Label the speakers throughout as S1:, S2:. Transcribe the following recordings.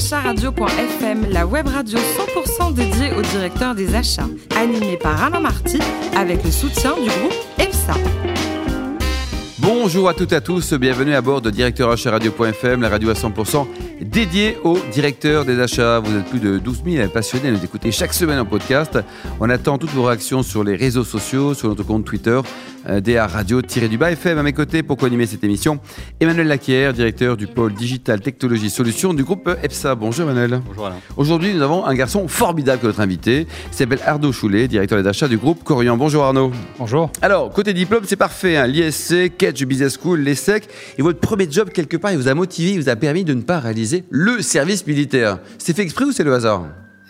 S1: acharadio.fm, la web radio 100% dédiée au directeur des achats, animée par Alain Marty avec le soutien du groupe EPSA.
S2: Bonjour à toutes et à tous, bienvenue à bord de Directeur la radio à 100% dédiée aux directeurs des achats. Vous êtes plus de 12 000 passionnés à nous écouter chaque semaine en podcast. On attend toutes vos réactions sur les réseaux sociaux, sur notre compte Twitter, DA Radio-du-Bas FM. À mes côtés, pour co-animer cette émission, Emmanuel Laquière, directeur du pôle Digital Technologie Solutions du groupe EPSA. Bonjour Emmanuel.
S3: Bonjour Alain.
S2: Aujourd'hui, nous avons un garçon formidable que notre invité. Il s'appelle Arnaud Choulet, directeur des achats du groupe Corian. Bonjour Arnaud.
S3: Bonjour.
S2: Alors, côté diplôme, c'est parfait. Hein. L'ISC, Catch Business School, l'ESSEC. Et votre premier job, quelque part, il vous a motivé, il vous a permis de ne pas réaliser le service militaire. C'est fait exprès ou c'est le hasard?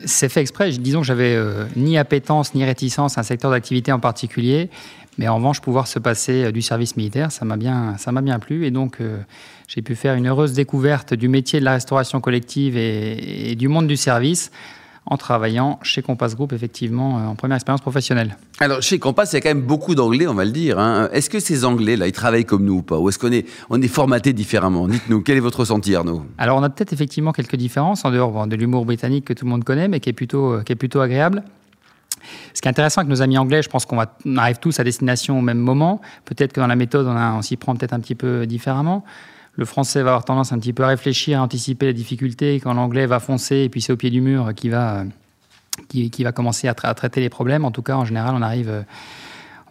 S3: C'est fait exprès. Disons que j'avais euh, ni appétence ni réticence à un secteur d'activité en particulier. Mais en revanche, pouvoir se passer euh, du service militaire, ça m'a bien, ça m'a bien plu. Et donc, euh, j'ai pu faire une heureuse découverte du métier de la restauration collective et, et du monde du service en travaillant chez Compass Group, effectivement, euh, en première expérience professionnelle.
S2: Alors, chez Compass, il y a quand même beaucoup d'anglais, on va le dire. Hein. Est-ce que ces anglais-là, ils travaillent comme nous ou pas? Ou est-ce qu'on est, on est formaté différemment? Dites-nous, quel est votre ressenti, Arnaud?
S3: Alors, on a peut-être effectivement quelques différences, en dehors bon, de l'humour britannique que tout le monde connaît, mais qui est plutôt, qui est plutôt agréable. Ce qui est intéressant avec nos amis anglais, je pense qu'on arrive tous à destination au même moment. Peut-être que dans la méthode, on, s'y prend peut-être un petit peu différemment. Le français va avoir tendance un petit peu à réfléchir, à anticiper les difficultés, quand l'anglais va foncer, et puis c'est au pied du mur qui va, qui, va commencer à, traiter les problèmes. En tout cas, en général, on arrive,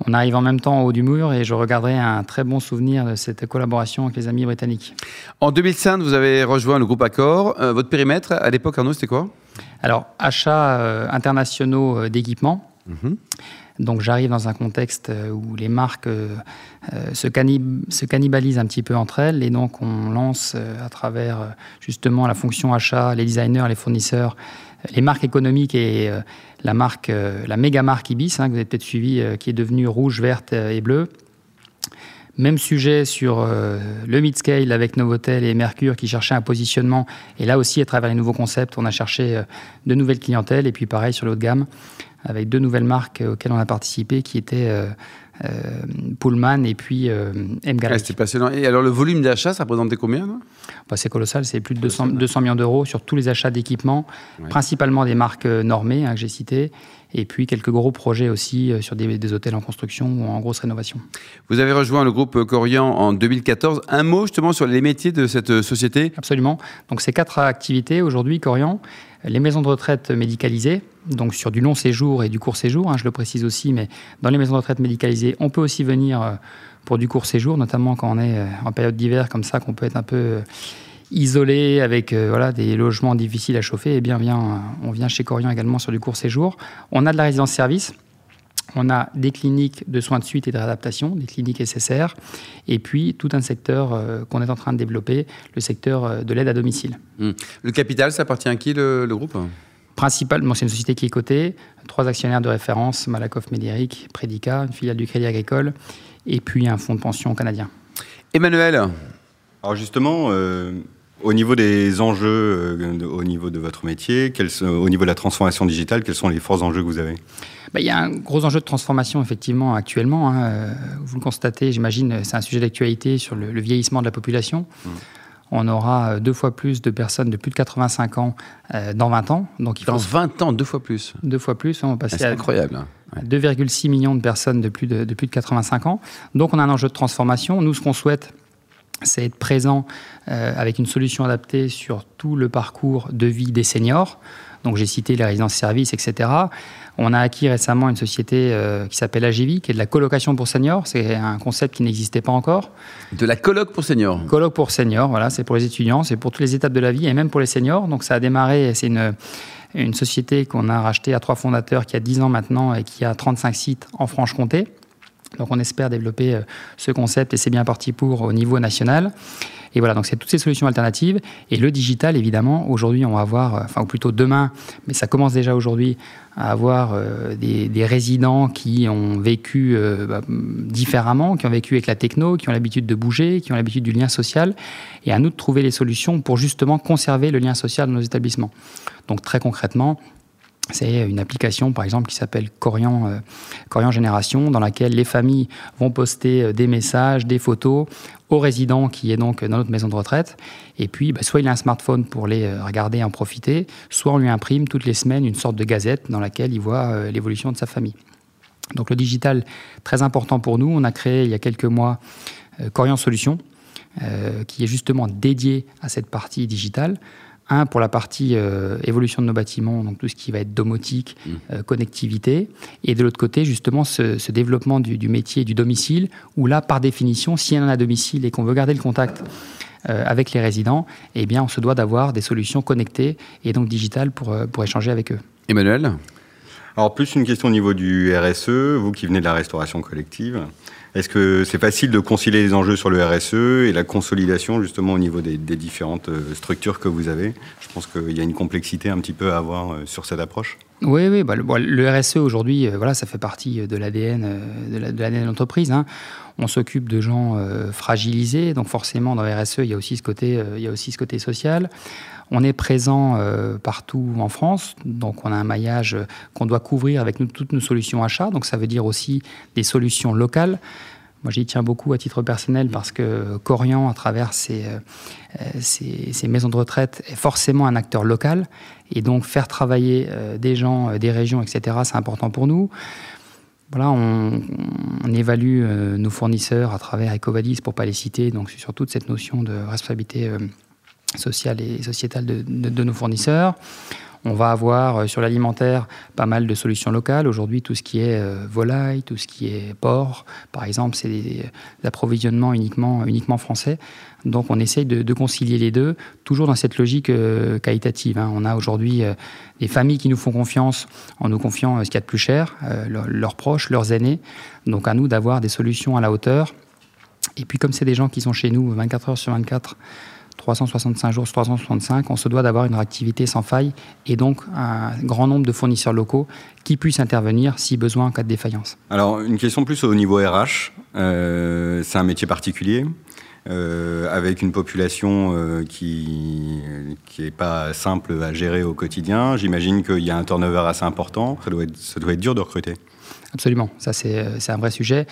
S3: on arrive en même temps au haut du mur, et je regarderai un très bon souvenir de cette collaboration avec les amis britanniques.
S2: En 2005, vous avez rejoint le groupe Accor. Euh, votre périmètre, à l'époque, Arnaud, c'était quoi?
S3: Alors, achats euh, internationaux euh, d'équipements. Mmh. Donc, j'arrive dans un contexte où les marques euh, se, cannib se, cannibalisent un petit peu entre elles. Et donc, on lance euh, à travers justement la fonction achat, les designers, les fournisseurs, les marques économiques et euh, la marque, la méga marque Ibis, hein, que vous avez peut-être suivi, qui est devenue rouge, verte et bleue. Même sujet sur euh, le mid-scale avec Novotel et Mercure qui cherchaient un positionnement. Et là aussi, à travers les nouveaux concepts, on a cherché euh, de nouvelles clientèles. Et puis pareil sur le de gamme, avec deux nouvelles marques auxquelles on a participé qui étaient euh, Pullman et puis M.
S2: Ah, C'était passionnant. Et alors le volume d'achat, ça représentait combien
S3: bah, C'est colossal, c'est plus de 200, 200 millions d'euros sur tous les achats d'équipements, ouais. principalement des marques normées hein, que j'ai citées et puis quelques gros projets aussi sur des, des, hôtels en construction ou en grosse rénovation.
S2: Vous avez rejoint le groupe Corian en 2014. Un mot justement sur les métiers de cette société?
S3: Absolument. Donc c'est quatre activités aujourd'hui, Corian. Les maisons de retraite médicalisées, donc sur du long séjour et du court séjour, hein, je le précise aussi, mais dans les maisons de retraite médicalisées, on peut aussi venir pour du court séjour, notamment quand on est en période d'hiver comme ça, qu'on peut être un peu isolé avec euh, voilà, des logements difficiles à chauffer, eh bien, bien, on vient chez Corian également sur du court séjour. On a de la résidence-service. On a des cliniques de soins de suite et de réadaptation, des cliniques SSR, et puis tout un secteur euh, qu'on est en train de développer, le secteur euh, de l'aide à domicile.
S2: Mmh. Le capital, ça appartient à qui le, le groupe?
S3: Principalement, c'est une société qui est cotée, trois actionnaires de référence, Malakoff Médéric, Prédica, une filiale du Crédit Agricole, et puis un fonds de pension canadien.
S2: Emmanuel
S4: Alors justement, euh au niveau des enjeux, euh, au niveau de votre métier, quels, au niveau de la transformation digitale, quels sont les forts enjeux que vous avez?
S3: Ben, Il y a un gros enjeu de transformation effectivement actuellement. Hein. Vous le constatez, j'imagine, c'est un sujet d'actualité sur le, le, vieillissement de la population. Mmh. On aura deux fois plus de personnes de plus de 85 ans euh, dans 20 ans.
S2: Donc il faut dans 20 ans, deux fois plus
S3: Deux fois plus, on va passer
S2: à incroyable. Hein.
S3: Ouais. 2,6 millions de personnes de plus de, de plus de 85 ans. Donc on a un enjeu de transformation. Nous, ce qu'on souhaite, c'est être présent euh, avec une solution adaptée sur tout le parcours de vie des seniors. Donc j'ai cité les résidences-services, etc. On a acquis récemment une société euh, qui s'appelle Agivi, qui est de la colocation pour seniors. C'est un concept qui n'existait pas encore.
S2: De la coloc pour seniors
S3: Coloc pour seniors, voilà, c'est pour les étudiants, c'est pour toutes les étapes de la vie et même pour les seniors. Donc ça a démarré, c'est une, une société qu'on a rachetée à trois fondateurs qui a 10 ans maintenant et qui a 35 sites en Franche-Comté. Donc on espère développer euh, ce concept et c'est bien parti pour au niveau national. Et voilà, donc c'est toutes ces solutions alternatives. Et le digital, évidemment, aujourd'hui, on va avoir, enfin, ou plutôt demain, mais ça commence déjà aujourd'hui, à avoir euh, des, des, résidents qui ont vécu euh, bah, différemment, qui ont vécu avec la techno, qui ont l'habitude de bouger, qui ont l'habitude du lien social. Et à nous de trouver les solutions pour justement conserver le lien social dans nos établissements. Donc très concrètement, C'est une application, par exemple, qui s'appelle Corian, euh, Corian Génération, dans laquelle les familles vont poster euh, des messages, des photos au résident qui est donc dans notre maison de retraite. Et puis, bah, soit il a un smartphone pour les euh, regarder et en profiter, soit on lui imprime toutes les semaines une sorte de gazette dans laquelle il voit l'évolution de sa famille. Donc le digital, très important pour nous. On a créé il y a quelques mois Corian Solutions, qui est justement dédié à cette partie digitale. Un, pour la partie euh, évolution de nos bâtiments, donc tout ce qui va être domotique, mmh. euh, connectivité. Et de l'autre côté, justement, ce, développement du, métier du domicile, où là, par définition, si on a un domicile et qu'on veut garder le contact euh, avec les résidents, eh bien, on se doit d'avoir des solutions connectées et donc digitales pour, pour échanger avec eux.
S2: Emmanuel?
S4: Alors plus une question au niveau du RSE, vous qui venez de la restauration collective. Est-ce que c'est facile de concilier les enjeux sur le RSE et la consolidation justement au niveau des, différentes euh, structures que vous avez? Je pense qu'il y a une complexité un petit peu à avoir euh, sur cette approche.
S3: Oui, oui bah, le, RSE aujourd'hui, euh, voilà, ça fait partie de l'ADN de l'entreprise. Hein. On s'occupe de gens fragilisés, donc forcément dans le RSE, il y a aussi ce côté, il y a aussi ce côté social. On est présent partout en France, donc on a un maillage qu'on doit couvrir avec toutes nos solutions achats. Donc ça veut dire aussi des solutions locales. Moi, j'y tiens beaucoup à titre personnel parce que Corian, à travers ses, euh, maisons de retraite, est forcément un acteur local. Et donc, faire travailler euh, des gens, euh, des régions, etc., c'est important pour nous. Voilà, on, évalue nos fournisseurs à travers Ecovadis, pour ne pas les citer, donc sur toute cette notion de responsabilité sociale et sociétale de nos fournisseurs. On va avoir euh, sur l'alimentaire pas mal de solutions locales. Aujourd'hui, tout ce qui est euh, volaille, tout ce qui est porc, par exemple, c'est des, approvisionnements uniquement, uniquement français. Donc on essaye de, concilier les deux, toujours dans cette logique euh, qualitative. Hein. On a aujourd'hui des familles qui nous font confiance en nous confiant ce qu'il y a de plus cher, leurs proches, leurs aînés. Donc à nous d'avoir des solutions à la hauteur. Et puis comme c'est des gens qui sont chez nous 24 heures sur 24, 365 jours sur 365, on se doit d'avoir une réactivité sans faille et donc un grand nombre de fournisseurs locaux qui puissent intervenir si besoin en cas de défaillance.
S4: Alors une question plus au niveau RH, euh, c'est un métier particulier. Euh, avec une population euh, qui n'est pas simple à gérer au quotidien. J'imagine qu'il y a un turnover assez important. Ça doit être, ça doit être dur de recruter.
S3: Absolument, ça c'est un vrai sujet.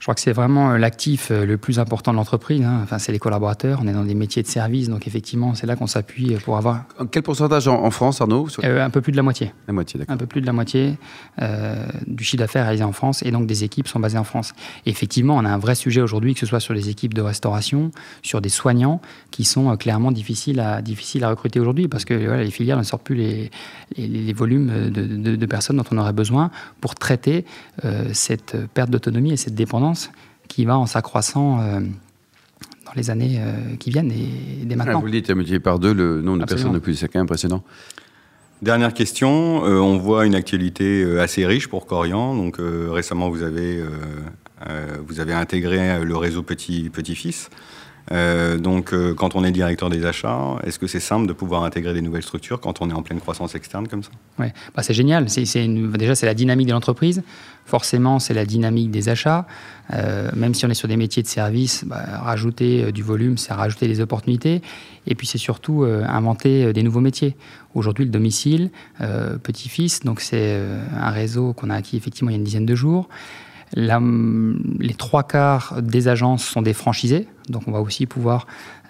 S3: Je crois que c'est vraiment euh, l'actif euh, le plus important de l'entreprise. Hein. Enfin, c'est les collaborateurs. On est dans des métiers de service, donc effectivement, c'est là qu'on s'appuie pour avoir.
S2: Quel pourcentage en, France, Arnaud
S3: euh, Un peu plus de la moitié.
S2: La moitié, d'accord.
S3: Un peu plus de la moitié du chiffre d'affaires réalisé en France, et donc des équipes sont basées en France. effectivement, on a un vrai sujet aujourd'hui, que ce soit sur les équipes de restauration, sur des soignants, qui sont clairement difficiles à difficiles à recruter aujourd'hui, parce que les filières ne sortent plus les, les, volumes de, de, personnes dont on aurait besoin pour traiter cette perte d'autonomie et cette dépendance qui va en s'accroissant euh, dans les années euh, qui viennent et dès maintenant.
S2: vous le dites, multiplié par deux le nombre de personnes de plus, c'est quand même impressionnant.
S4: Dernière question, euh, on voit une actualité assez riche pour Corian. Donc récemment, vous avez, vous avez intégré le réseau Petit Petit Fils. Euh, donc, euh, quand on est directeur des achats, est-ce que c'est simple de pouvoir intégrer des nouvelles structures quand on est en pleine croissance externe comme ça?
S3: Oui, bah, c'est génial. C'est, déjà, c'est la dynamique de l'entreprise. Forcément, c'est la dynamique des achats. Euh, même si on est sur des métiers de service, bah, rajouter du volume, c'est rajouter des opportunités. Et puis, c'est surtout inventer des nouveaux métiers. Aujourd'hui, le domicile, petit-fils, donc c'est un réseau qu'on a acquis effectivement il y a une dizaine de jours les trois quarts des agences sont des franchisés, donc on va aussi pouvoir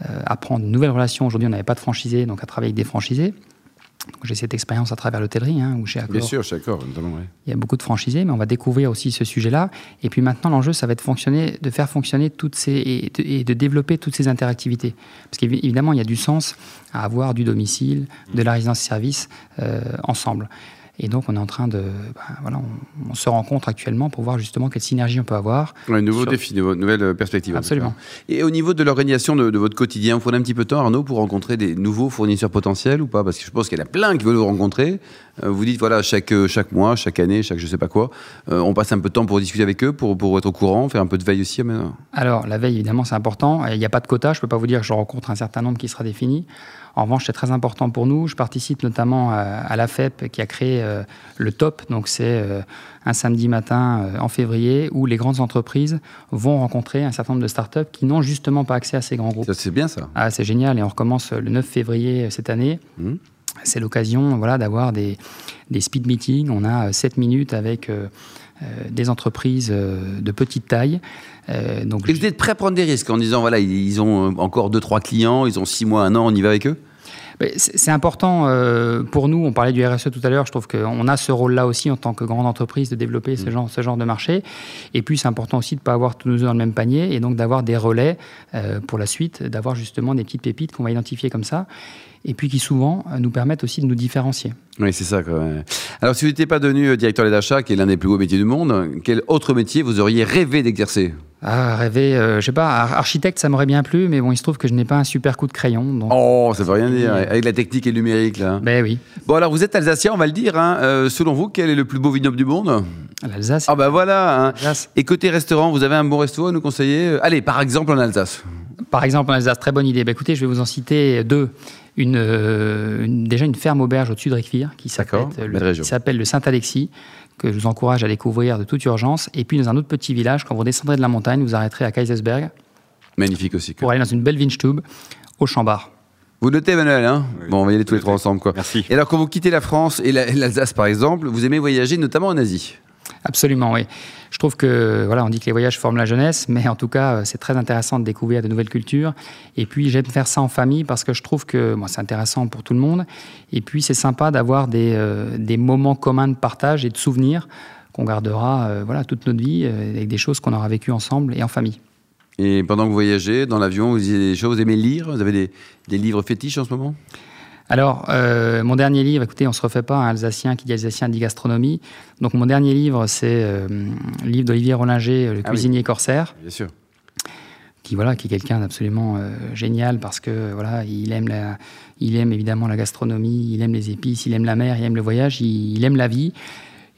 S3: euh, apprendre de nouvelles relations. Aujourd'hui, on n'avait pas de franchisés, donc à travailler avec des franchisés. J'ai cette expérience à travers l'hôtellerie, hein, où chez Accor,
S2: Bien sûr, chez Accor,
S3: il y a beaucoup de franchisés, mais on va découvrir aussi ce sujet-là. Et puis maintenant, l'enjeu, ça va être fonctionner, de faire fonctionner toutes ces et de, développer toutes ces interactivités, parce qu'évidemment, il y a du sens à avoir du domicile, de la résidence-service euh, ensemble. Et donc, on est en train de. Ben, voilà, on, se rencontre actuellement pour voir justement quelle synergie on peut avoir.
S2: Un nouveau défi, de nouvelle perspective.
S3: Absolument.
S2: Et au niveau de l'organisation de, votre quotidien, vous prenez un petit peu de temps, Arnaud, pour rencontrer des nouveaux fournisseurs potentiels ou pas? Parce que je pense qu'il y en a plein qui veulent vous rencontrer. Euh, vous dites, voilà, chaque, chaque mois, chaque année, chaque je sais pas quoi, euh, on passe un peu de temps pour discuter avec eux, pour, pour être au courant, faire un peu de veille aussi.
S3: Alors, la veille, évidemment, c'est important. Il n'y a pas de quota. Je ne peux pas vous dire que je rencontre un certain nombre qui sera défini. En revanche, c'est très important pour nous. Je participe notamment à, la FEP qui a créé euh, le TOP. Donc, c'est euh, un samedi matin euh, en février où les grandes entreprises vont rencontrer un certain nombre de startups qui n'ont justement pas accès à ces grands groupes.
S2: C'est bien ça.
S3: Ah, c'est génial. Et on recommence le 9 février cette année. Mmh. C'est l'occasion voilà, d'avoir des, des speed meetings. On a 7 minutes avec des entreprises de petite taille.
S2: donc, Et vous êtes prêt à prendre des risques en disant voilà, ils ont encore 2-3 clients, ils ont 6 mois, 1 an, on y va avec eux?
S3: C'est important euh, pour nous, on parlait du RSE tout à l'heure, je trouve qu'on a ce rôle-là aussi en tant que grande entreprise de développer ce, mm. genre, ce genre de marché. Et puis c'est important aussi de ne pas avoir tous nos œufs dans le même panier et donc d'avoir des relais euh, pour la suite, d'avoir justement des petites pépites qu'on va identifier comme ça et puis qui souvent euh, nous permettent aussi de nous différencier.
S2: Oui, c'est ça. Alors, si vous n'étiez pas devenu directeur des achats, qui est l'un des plus beaux métiers du monde, quel autre métier vous auriez rêvé d'exercer?
S3: Ah, rêver, euh, je sais pas, architecte, ça m'aurait bien plu, mais bon, il se trouve que je n'ai pas un super coup de crayon. Donc...
S2: Oh, ça veut rien dire, avec la technique et le numérique, là.
S3: Ben oui.
S2: Bon, alors vous êtes alsacien, on va le dire. Hein. Euh, selon vous, quel est le plus beau vignoble du monde?
S3: L'Alsace.
S2: Ah, ben voilà. Hein. Et côté restaurant, vous avez un bon resto à nous conseiller? Allez, par exemple en Alsace.
S3: Par exemple en Alsace, très bonne idée. Ben, écoutez, je vais vous en citer deux. Une, euh, déjà une ferme auberge au-dessus de Réquevire qui s'appelle le Saint-Alexis que je vous encourage à découvrir de toute urgence. Et puis dans un autre petit village, quand vous descendrez de la montagne, vous arrêterez à Kaisersberg.
S2: Magnifique aussi.
S3: Pour aller dans une belle Winstube au Chambard.
S2: Vous notez, Emmanuel, hein? Bon, on va y aller tous les trois ensemble, quoi.
S4: Merci.
S2: Et alors, quand vous quittez la France et l'Alsace, par exemple, vous aimez voyager, notamment en Asie?
S3: Absolument, oui. Je trouve que, voilà, on dit que les voyages forment la jeunesse, mais en tout cas, euh, c'est très intéressant de découvrir de nouvelles cultures. Et puis, j'aime faire ça en famille parce que je trouve que c'est intéressant pour tout le monde. Et puis, c'est sympa d'avoir des, euh, des, moments communs de partage et de souvenirs qu'on gardera euh, voilà, toute notre vie avec des choses qu'on aura vécues ensemble et en famille.
S2: Et pendant que vous voyagez, dans l'avion, vous, des choses, vous aimez lire Vous avez des, des livres fétiches en ce moment?
S3: Alors, euh, mon dernier livre, écoutez, on se refait pas, un Alsacien qui dit Alsacien dit gastronomie. Donc, mon dernier livre, c'est euh, le livre d'Olivier Rollinger, Le ah cuisinier corsaire.
S2: Bien sûr.
S3: Qui, voilà, qui est quelqu'un d'absolument euh, génial parce que, voilà, il aime, la, il aime évidemment la gastronomie, il aime les épices, il aime la mer, il aime le voyage, il aime la vie.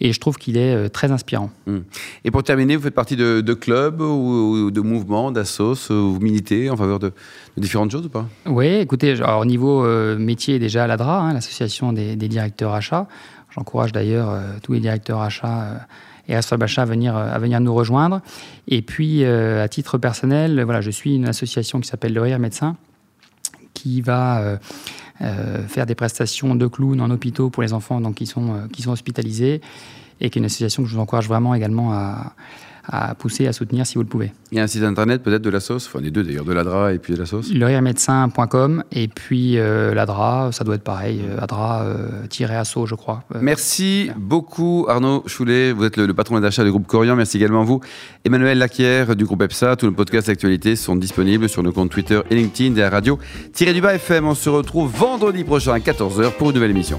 S3: Et je trouve qu'il est euh, très inspirant.
S2: Hmm. Et pour terminer, vous faites partie de, clubs ou, de mouvements, d'assos, vous militez en faveur de, différentes choses ou pas?
S3: Oui, écoutez, au niveau euh, métier, déjà à l'ADRA, hein, l'association des, directeurs achats. J'encourage d'ailleurs euh, tous les directeurs achats et responsables achats à venir, à venir nous rejoindre. Et puis, à titre personnel, voilà, je suis une association qui s'appelle Le Rire Médecin, qui va euh, faire des prestations de clown en hôpitaux pour les enfants donc, qui, sont, euh, qui sont hospitalisés et qui est une association que je vous encourage vraiment également à pousser, à soutenir si vous le pouvez.
S2: Il y a un site internet peut-être de la sauce, enfin les deux d'ailleurs, de l'ADRA et puis de la sauce
S3: Le et puis euh, l'ADRA, ça doit être pareil, euh, ADRA-asso je crois.
S2: Merci beaucoup Arnaud Choulet, vous êtes le, patron d'achat du groupe Corian, merci également à vous. Emmanuel Laquière du groupe EPSA, tous nos podcasts d'actualité sont disponibles sur nos comptes Twitter et LinkedIn à radio du bas FM. On se retrouve vendredi prochain à 14h pour une nouvelle émission.